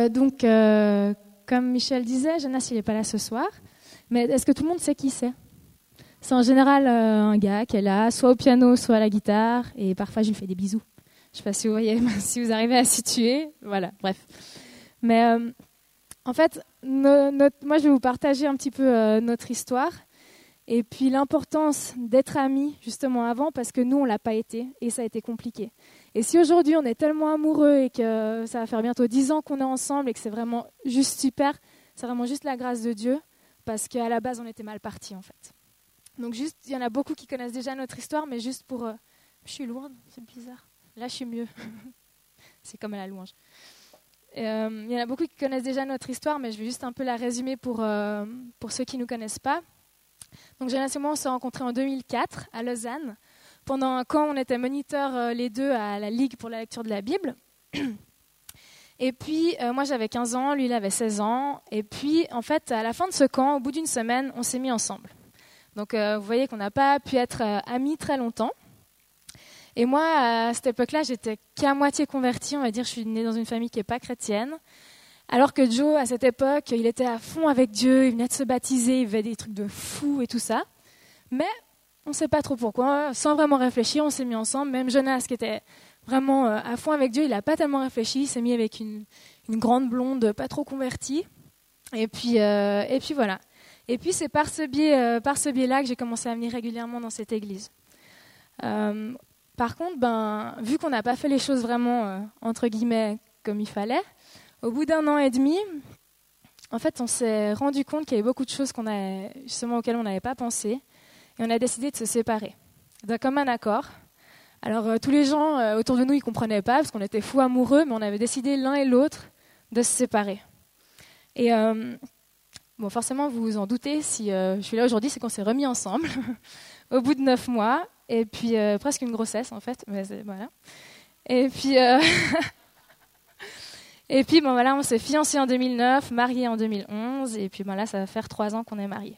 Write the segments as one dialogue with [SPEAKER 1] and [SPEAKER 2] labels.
[SPEAKER 1] Euh, donc, euh, comme Michel disait, Jonas, il n'est pas là ce soir. Mais est-ce que tout le monde sait qui c'est? C'est en général euh, un gars qui est là, soit au piano, soit à la guitare. Et parfois, je lui fais des bisous. Je ne sais pas si vous voyez, si vous arrivez à situer. Voilà, bref. Mais en fait, moi, je vais vous partager un petit peu notre histoire. Et puis l'importance d'être amis justement avant, parce que nous, on ne l'a pas été, et ça a été compliqué. Et si aujourd'hui on est tellement amoureux et que ça va faire bientôt dix ans qu'on est ensemble et que c'est vraiment juste super, c'est vraiment juste la grâce de Dieu, parce qu'à la base on était mal partis en fait. Donc juste, il y en a beaucoup qui connaissent déjà notre histoire, mais juste pour... Euh, je suis loin, c'est bizarre. Là je suis mieux. c'est comme à la louange. Euh, il y en a beaucoup qui connaissent déjà notre histoire, mais je vais juste un peu la résumer pour, euh, pour ceux qui ne nous connaissent pas. Donc Jonas et moi, on s'est rencontrés en 2004 à Lausanne. Pendant un camp, on était moniteurs euh, les deux à la Ligue pour la lecture de la Bible. Et puis, euh, moi, j'avais 15 ans, lui, il avait 16 ans. Et puis, en fait, à la fin de ce camp, au bout d'une semaine, on s'est mis ensemble. Donc, euh, vous voyez qu'on n'a pas pu être amis très longtemps. Et moi, à cette époque-là, j'étais qu'à moitié convertie. On va dire, je suis née dans une famille qui n'est pas chrétienne. Alors que Joe, à cette époque, il était à fond avec Dieu, il venait de se baptiser, il faisait des trucs de fou et tout ça. Mais on ne sait pas trop pourquoi, sans vraiment réfléchir, on s'est mis ensemble. Même Jonas, qui était vraiment euh, à fond avec Dieu, il n'a pas tellement réfléchi, il s'est mis avec une, grande blonde pas trop convertie. Et puis, euh, et puis voilà. Et puis c'est par ce biais, euh, biais-là que j'ai commencé à venir régulièrement dans cette église. par contre, ben, vu qu'on n'a pas fait les choses vraiment entre guillemets comme il fallait, au bout d'un an et demi, en fait, on s'est rendu compte qu'il y avait beaucoup de choses auxquelles on n'avait pas pensé, et on a décidé de se séparer, d'un commun accord. Alors euh, tous les gens euh, autour de nous, ils comprenaient pas parce qu'on était fous amoureux, mais on avait décidé l'un et l'autre de se séparer. Et euh, bon, forcément, vous vous en doutez, si je suis là aujourd'hui, c'est qu'on s'est remis ensemble au bout de neuf mois, et puis presque une grossesse en fait, mais voilà. Et puis Et puis, bon, voilà, on s'est fiancés en 2009, mariés en 2011, et puis bon, là, ça va faire trois ans qu'on est mariés.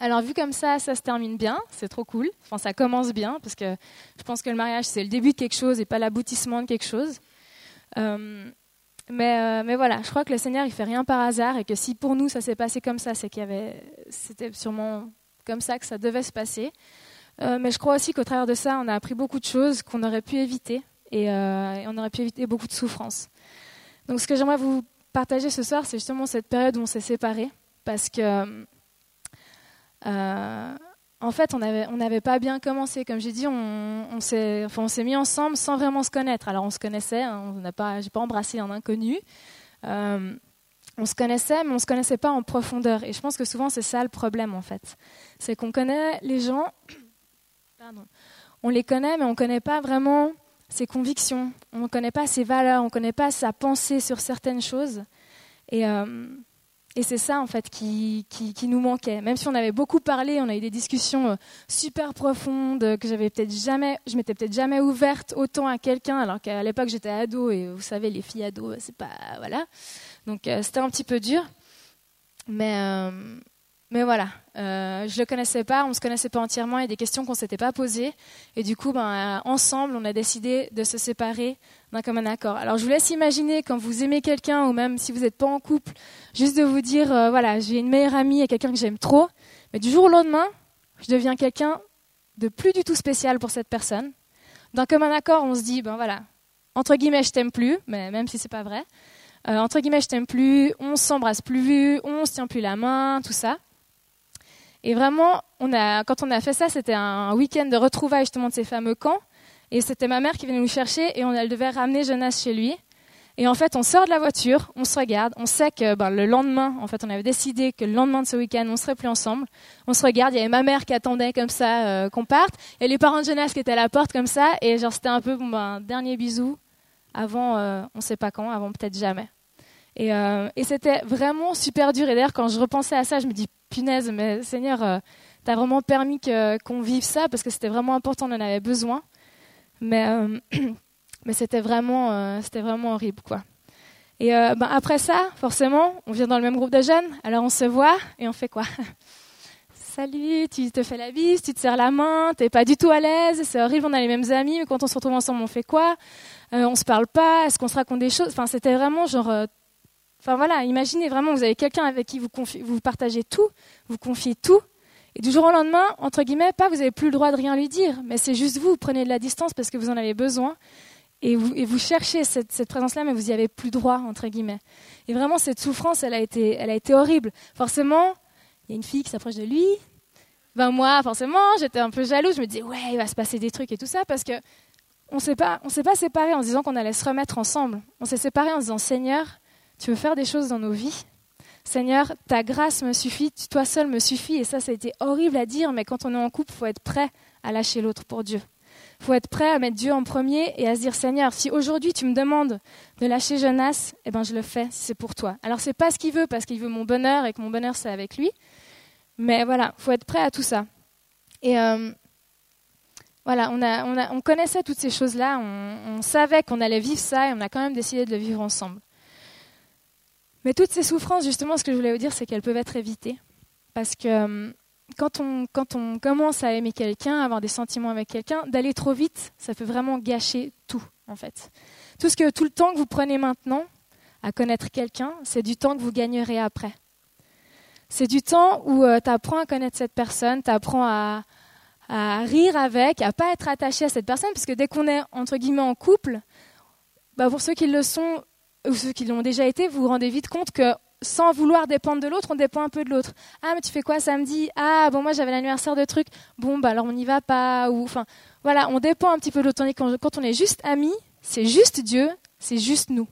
[SPEAKER 1] Alors, vu comme ça, ça se termine bien, c'est trop cool. Enfin, ça commence bien, parce que je pense que le mariage, c'est le début de quelque chose et pas l'aboutissement de quelque chose. Euh, mais, euh, mais, voilà, je crois que le Seigneur, il fait rien par hasard, et que si pour nous, ça s'est passé comme ça, c'est qu'il y avait, c'était sûrement comme ça que ça devait se passer. Euh, mais je crois aussi qu'au travers de ça, on a appris beaucoup de choses qu'on aurait pu éviter, et, et on aurait pu éviter beaucoup de souffrances. Donc ce que j'aimerais vous partager ce soir, c'est justement cette période où on s'est séparés, parce que euh, en fait, on n'avait on pas bien commencé. Comme j'ai dit, on, s'est mis ensemble sans vraiment se connaître. Alors on se connaissait, hein, on pas, j'ai pas embrassé un inconnu. Euh, on se connaissait, mais on se connaissait pas en profondeur. Et je pense que souvent c'est ça le problème en fait, c'est qu'on connaît les gens, on les connaît, mais on connaît pas vraiment ses convictions, on ne connaît pas ses valeurs, on ne connaît pas sa pensée sur certaines choses. Et, euh, et c'est ça, en fait, qui, qui, nous manquait. Même si on avait beaucoup parlé, on a eu des discussions euh, super profondes, que j'avais peut-être jamais, je m'étais peut-être jamais ouverte autant à quelqu'un, alors qu'à l'époque j'étais ado, et vous savez, les filles ados, c'est pas. Voilà. Donc euh, c'était un petit peu dur. Mais, mais voilà, euh, je ne le connaissais pas, on ne se connaissait pas entièrement, il y a des questions qu'on ne s'était pas posées. Et du coup, ben, euh, ensemble, on a décidé de se séparer d'un commun accord. Alors je vous laisse imaginer quand vous aimez quelqu'un, ou même si vous n'êtes pas en couple, juste de vous dire, euh, voilà, j'ai une meilleure amie et quelqu'un que j'aime trop, mais du jour au lendemain, je deviens quelqu'un de plus du tout spécial pour cette personne. D'un commun accord, on se dit, ben voilà, entre guillemets, je t'aime plus, mais même si c'est pas vrai. entre guillemets, je t'aime plus, on s'embrasse plus, on se tient plus la main, tout ça. Et vraiment, on a, quand on a fait ça, c'était un week-end de retrouvailles justement de ces fameux camps. Et c'était ma mère qui venait nous chercher et on, elle devait ramener Jonas chez lui. Et en fait, on sort de la voiture, on se regarde, on sait que ben, le lendemain, en fait, on avait décidé que le lendemain de ce week-end, on serait plus ensemble. On se regarde, il y avait ma mère qui attendait comme ça euh, qu'on parte, et les parents de Jonas qui étaient à la porte comme ça, et genre c'était un peu bon, ben, dernier bisou avant, euh, on sait pas quand, avant peut-être jamais. Et, euh, et c'était vraiment super dur. Et d'ailleurs, quand je repensais à ça, je me dis, punaise, mais Seigneur, euh, tu as vraiment permis qu'on vive ça parce que c'était vraiment important, on en avait besoin. Mais, euh, mais c'était vraiment, c'était vraiment horrible, quoi. Et ben après ça, forcément, on vient dans le même groupe de jeunes, alors on se voit et on fait quoi? Salut, tu te fais la bise, tu te serres la main, t'es pas du tout à l'aise, c'est horrible, on a les mêmes amis, mais quand on se retrouve ensemble, on fait quoi? On se parle pas, est-ce qu'on se raconte des choses? Enfin, c'était vraiment genre Enfin voilà, imaginez vraiment, vous avez quelqu'un avec qui vous, partagez tout, vous confiez tout, et du jour au lendemain, entre guillemets, pas vous n'avez plus le droit de rien lui dire, mais c'est juste vous, vous prenez de la distance parce que vous en avez besoin, et vous, cherchez cette, présence-là, mais vous n'y avez plus droit, entre guillemets. Et vraiment, cette souffrance, elle a été, elle a été horrible. Forcément, il y a une fille qui s'approche de lui. Ben moi, forcément, j'étais un peu jalouse. Je me disais, ouais, il va se passer des trucs et tout ça, parce que on on s'est pas séparés en se disant qu'on allait se remettre ensemble. On s'est séparés en se disant, Seigneur, tu veux faire des choses dans nos vies? Seigneur, ta grâce me suffit, toi seul me suffit. Et ça, ça a été horrible à dire, mais quand on est en couple, il faut être prêt à lâcher l'autre pour Dieu. Il faut être prêt à mettre Dieu en premier et à se dire Seigneur, si aujourd'hui tu me demandes de lâcher Jonas, eh ben je le fais c'est pour toi. Alors c'est pas ce qu'il veut parce qu'il veut mon bonheur et que mon bonheur c'est avec lui, mais voilà, faut être prêt à tout ça. Et euh, voilà, on, connaissait toutes ces choses-là, on, on savait qu'on allait vivre ça et on a quand même décidé de le vivre ensemble. Mais toutes ces souffrances, justement, ce que je voulais vous dire, c'est qu'elles peuvent être évitées. Parce que euh, quand on, quand on commence à aimer quelqu'un, avoir des sentiments avec quelqu'un, d'aller trop vite, ça peut vraiment gâcher tout, en fait. Tout, ce que, tout le temps que vous prenez maintenant à connaître quelqu'un, c'est du temps que vous gagnerez après. C'est du temps où euh, tu apprends à connaître cette personne, tu apprends à, à, rire avec, à pas être attaché à cette personne, parce que dès qu'on est, entre guillemets, en couple, bah pour ceux qui le sont, ou ceux qui l'ont déjà été, vous vous rendez vite compte que sans vouloir dépendre de l'autre, on dépend un peu de l'autre. Ah, mais tu fais quoi samedi? Ah, bon, moi j'avais l'anniversaire de trucs. Bon, bah alors on n'y va pas. Enfin, voilà, on dépend un petit peu de l'autre. Quand, quand on est juste amis, c'est juste Dieu, c'est juste nous.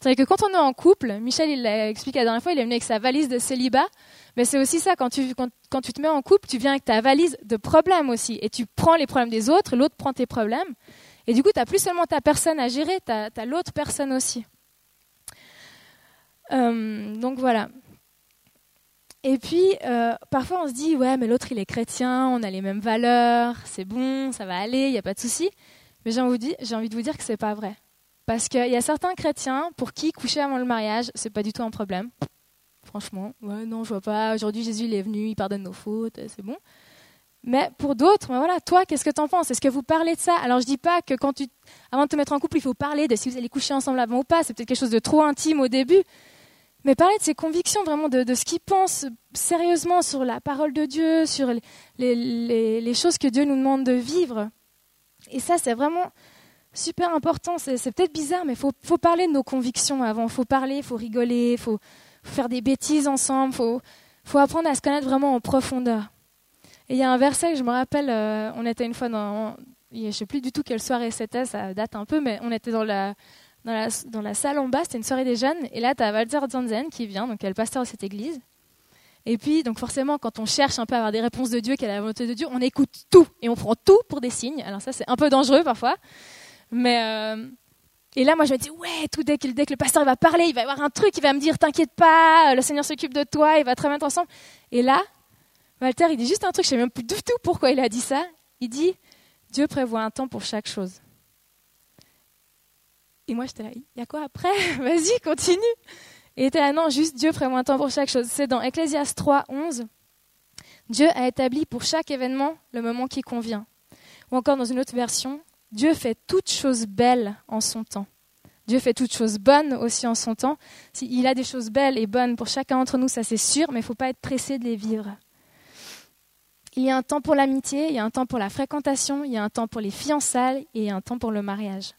[SPEAKER 1] C'est que quand on est en couple, Michel il l'a expliqué la dernière fois, il est venu avec sa valise de célibat, mais c'est aussi ça, quand tu, quand, quand tu te mets en couple, tu viens avec ta valise de problèmes aussi, et tu prends les problèmes des autres, l'autre prend tes problèmes, et du coup, tu n'as plus seulement ta personne à gérer, tu as l'autre personne aussi. Euh, donc voilà. Et puis, euh, parfois on se dit, ouais, mais l'autre il est chrétien, on a les mêmes valeurs, c'est bon, ça va aller, il n'y a pas de souci. Mais j'ai envie, de vous dire que c'est pas vrai. Parce qu'il y a certains chrétiens pour qui coucher avant le mariage, c'est pas du tout un problème. Franchement, ouais, non, je vois pas. Aujourd'hui, Jésus il est venu, il pardonne nos fautes, c'est bon. Mais pour d'autres, ben voilà, toi, qu'est-ce que tu en penses? Est-ce que vous parlez de ça? Alors, je dis pas que quand tu, avant de te mettre en couple, il faut parler de si vous allez coucher ensemble avant ou pas. C'est peut-être quelque chose de trop intime au début. Mais parler de ses convictions, vraiment de, ce qu'il pense sérieusement sur la parole de Dieu, sur les, choses que Dieu nous demande de vivre. Et ça, c'est vraiment super important. C'est, peut-être bizarre, mais il faut, parler de nos convictions avant. Il faut parler, il faut rigoler, il faut, faire des bêtises ensemble, il faut, apprendre à se connaître vraiment en profondeur. Et il y a un verset que je me rappelle, euh, on était une fois dans, je ne sais plus du tout quelle soirée c'était, ça date un peu, mais on était dans la, dans la, salle en bas, c'était une soirée des jeunes, et là, tu as Walter Zanzen qui vient, donc elle est le pasteur de cette église. Et puis, donc forcément, quand on cherche un peu à avoir des réponses de Dieu, quelle est la volonté de Dieu, on écoute tout, et on prend tout pour des signes. Alors ça, c'est un peu dangereux parfois. Mais... Euh, et là, moi, je me dis, ouais, tout dès que, le pasteur va parler, il va y avoir un truc, il va me dire, t'inquiète pas, le Seigneur s'occupe de toi, il va très bien ensemble. Et là, Walter, il dit juste un truc, je sais même plus du tout pourquoi il a dit ça. Il dit, Dieu prévoit un temps pour chaque chose. Et moi, j'étais là, il y a quoi après? Vas-y, continue. Et était là, non, juste Dieu prévoit un temps pour chaque chose. C'est dans Ecclésias 3, 11. Dieu a établi pour chaque événement le moment qui convient. Ou encore dans une autre version, Dieu fait toutes choses belles en son temps. Dieu fait toutes choses bonnes aussi en son temps. Il a des choses belles et bonnes pour chacun d'entre nous, ça c'est sûr, mais il ne faut pas être pressé de les vivre. Il y a un temps pour l'amitié, il y a un temps pour la fréquentation, il y a un temps pour les fiançailles et il y a un temps pour le mariage.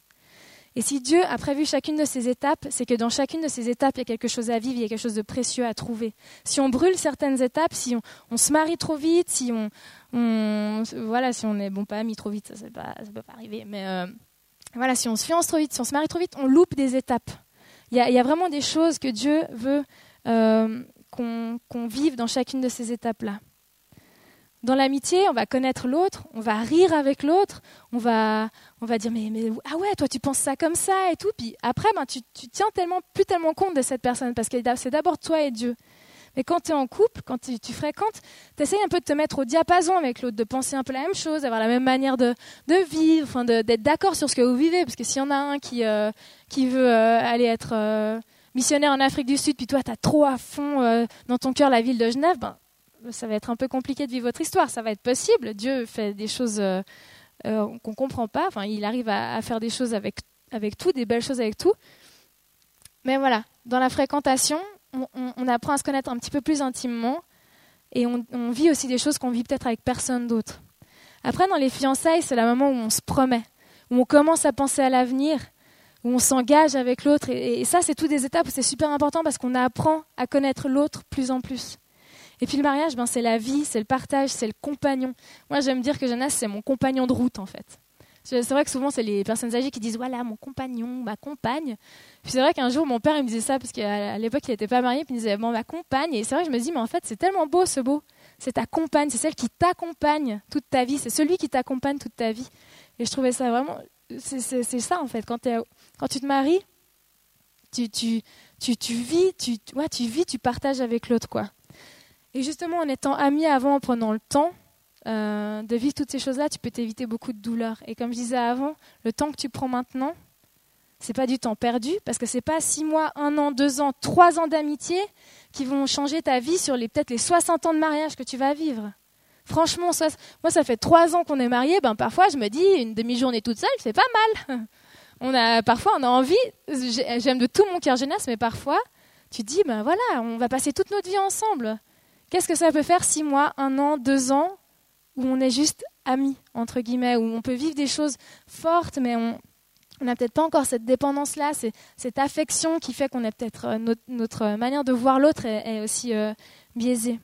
[SPEAKER 1] Et si Dieu a prévu chacune de ces étapes, c'est que dans chacune de ces étapes, il y a quelque chose à vivre, il y a quelque chose de précieux à trouver. Si on brûle certaines étapes, si on, se marie trop vite, si on, voilà, si on est bon pas mis trop vite, ça ne peut pas arriver. Mais euh, voilà, si on se fiance trop vite, si on se marie trop vite, on loupe des étapes. Il y a, vraiment des choses que Dieu veut euh, qu'on vive dans chacune de ces étapes-là. Dans l'amitié, on va connaître l'autre, on va rire avec l'autre, on va, on va dire mais, ah ouais, toi tu penses ça comme ça et tout. Puis après, ben, tu, tu tiens tellement, plus tellement compte de cette personne parce que c'est d'abord toi et Dieu. Mais quand tu es en couple, quand tu, tu fréquentes, tu essayes un peu de te mettre au diapason avec l'autre, de penser un peu la même chose, d'avoir la même manière de, de vivre, enfin d'être d'accord sur ce que vous vivez. Parce que s'il y en a un qui, euh, qui veut euh, aller être euh, missionnaire en Afrique du Sud, puis toi tu as trop à fond dans ton cœur la ville de Genève, ben, ça va être un peu compliqué de vivre votre histoire. Ça va être possible. Dieu fait des choses euh, euh, qu'on ne comprend pas. Enfin, il arrive à, faire des choses avec, avec tout, des belles choses avec tout. mais voilà, dans la fréquentation, on, apprend à se connaître un petit peu plus intimement et on, vit aussi des choses qu'on vit peut-être avec personne d'autre. Après, dans les fiançailles, c'est le moment où on se promet, où on commence à penser à l'avenir, où on s'engage avec l'autre. Et, ça, c'est toutes des étapes où c'est super important parce qu'on apprend à connaître l'autre plus en plus. Et puis le mariage, ben, c'est la vie, c'est le partage, c'est le compagnon. Moi, j'aime dire que Jonas, c'est mon compagnon de route, en fait. C'est vrai que souvent, c'est les personnes âgées qui disent Voilà, mon compagnon, ma compagne. Puis c'est vrai qu'un jour, mon père, il me disait ça, parce qu'à l'époque, il n'était pas marié, puis il me disait Bon, ma compagne. Et c'est vrai que je me dis Mais en fait, c'est tellement beau ce beau. C'est ta compagne, c'est celle qui t'accompagne toute ta vie, c'est celui qui t'accompagne toute ta vie. Et je trouvais ça vraiment. C'est ça, en fait. Quand, tu te maries, tu, tu, vis, tu, tu vis, tu partages avec l'autre, quoi. Et justement, en étant amis avant, en prenant le temps, euh, de vivre toutes ces choses-là, tu peux t'éviter beaucoup de douleurs. Et comme je disais avant, le temps que tu prends maintenant, c'est pas du temps perdu, parce que c'est pas six mois, un an, deux ans, trois ans d'amitié qui vont changer ta vie sur les peut-être les 60 ans de mariage que tu vas vivre. Franchement, moi, ça fait trois ans qu'on est mariés. Ben parfois, je me dis une demi-journée toute seule, c'est pas mal. On a parfois, on a envie. J'aime de tout mon cœur jeunesse, mais parfois, tu te dis, ben voilà, on va passer toute notre vie ensemble. Qu'est-ce que ça peut faire six mois, un an, deux ans où on est juste amis, entre guillemets, où on peut vivre des choses fortes, mais on n'a peut-être pas encore cette dépendance-là, cette affection qui fait qu'on est peut-être euh, notre, manière de voir l'autre est, aussi euh, biaisée.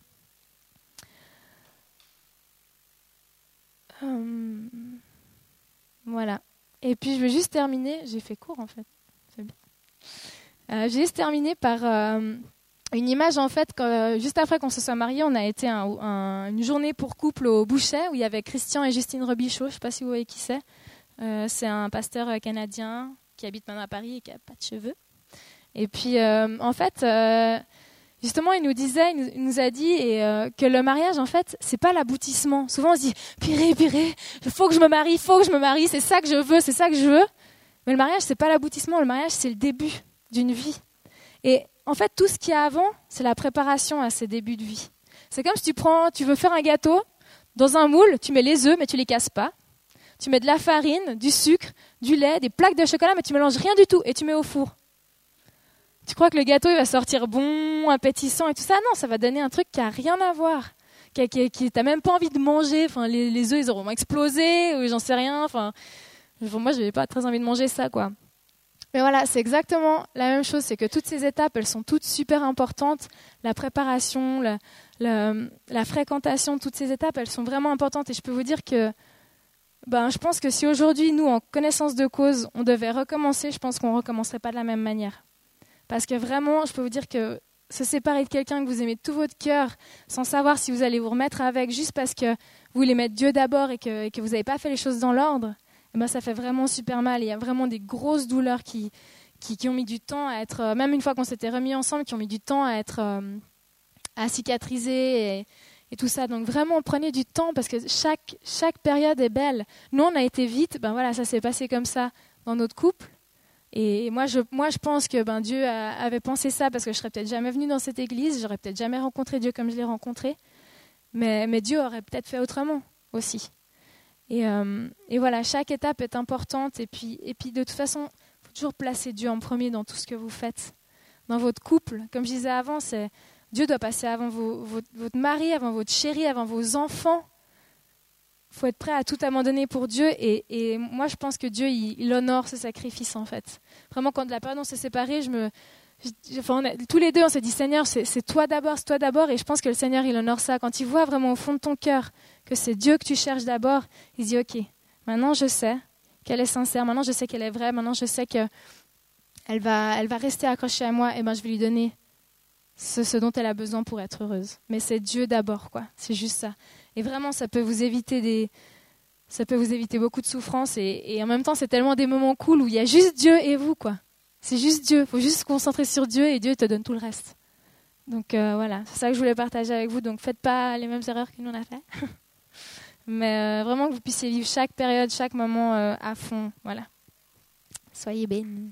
[SPEAKER 1] Hum, voilà. Et puis je vais juste terminer, j'ai fait court en fait. Euh, je vais juste terminer par une image en fait, juste après qu'on se soit mariés, on a été une journée pour couple au Boucher où il y avait Christian et Justine Robichaud. Je ne sais pas si vous voyez qui c'est. Euh, c'est un pasteur euh, canadien qui habite maintenant à Paris et qui n'a pas de cheveux. Et puis euh, en fait, justement, il nous disait, il nous, a dit que le mariage en fait, c'est pas l'aboutissement. Souvent on se dit, piré, piré, il faut que je me marie, il faut que je me marie, c'est ça que je veux, c'est ça que je veux. Mais le mariage, c'est pas l'aboutissement. Le mariage, c'est le début d'une vie. Et en fait, tout ce qu'il y a avant, c'est la préparation à ces débuts de vie. C'est comme si tu prends, tu veux faire un gâteau, dans un moule, tu mets les œufs, mais tu les casses pas. Tu mets de la farine, du sucre, du lait, des plaques de chocolat, mais tu mélanges rien du tout et tu mets au four. Tu crois que le gâteau il va sortir bon, appétissant et tout ça? Non, ça va donner un truc qui a rien à voir, qui, qui, même pas envie de manger. Enfin, les, œufs ils auront explosé ou j'en sais rien. Enfin, moi je n'avais pas très envie de manger ça quoi. Mais voilà, c'est exactement la même chose. C'est que toutes ces étapes, elles sont toutes super importantes. La préparation, la, fréquentation, toutes ces étapes, elles sont vraiment importantes. Et je peux vous dire que ben, je pense que si aujourd'hui, nous, en connaissance de cause, on devait recommencer, je pense qu'on ne recommencerait pas de la même manière. Parce que vraiment, je peux vous dire que se séparer de quelqu'un que vous aimez de tout votre cœur, sans savoir si vous allez vous remettre avec, juste parce que vous voulez mettre Dieu d'abord et que, vous n'avez pas fait les choses dans l'ordre, ben, ça fait vraiment super mal. Il y a vraiment des grosses douleurs qui, qui, ont mis du temps à être, euh, même une fois qu'on s'était remis ensemble, qui ont mis du temps à être euh, à cicatriser et, et, tout ça. Donc vraiment, prenez du temps parce que chaque, chaque période est belle. Nous, on a été vite, ben voilà, ça s'est passé comme ça dans notre couple. Et moi, je, moi, je pense que ben, Dieu avait pensé ça parce que je serais peut-être jamais venue dans cette église, j'aurais peut-être jamais rencontré Dieu comme je l'ai rencontré. Mais, mais Dieu aurait peut-être fait autrement aussi. Euh, et, voilà, chaque étape est importante. Et puis, et puis de toute façon, il faut toujours placer Dieu en premier dans tout ce que vous faites. Dans votre couple, comme je disais avant, Dieu doit passer avant votre, mari, avant votre chéri, avant vos enfants. Il faut être prêt à tout abandonner pour Dieu. Et, moi, je pense que Dieu, il, honore ce sacrifice, en fait. Vraiment, quand la période on s'est séparés, je me, tous les deux, on s'est dit, Seigneur, c'est toi d'abord, c'est toi d'abord. Et je pense que le Seigneur, il honore ça. Quand il voit vraiment au fond de ton cœur que c'est Dieu que tu cherches d'abord, il dit, OK, maintenant je sais qu'elle est sincère, maintenant je sais qu'elle est vraie, maintenant je sais qu'elle va, elle va rester accrochée à moi, et ben je vais lui donner ce, dont elle a besoin pour être heureuse. Mais c'est Dieu d'abord, quoi. C'est juste ça. Et vraiment, ça peut vous éviter des, ça peut vous éviter beaucoup de souffrance et, en même temps, c'est tellement des moments cool où il y a juste Dieu et vous, quoi. C'est juste Dieu. Faut juste se concentrer sur Dieu et Dieu te donne tout le reste. Donc euh, voilà, c'est ça que je voulais partager avec vous. Donc faites pas les mêmes erreurs que nous on a fait. Mais euh, vraiment que vous puissiez vivre chaque période, chaque moment euh, à fond. Voilà. Soyez bénis.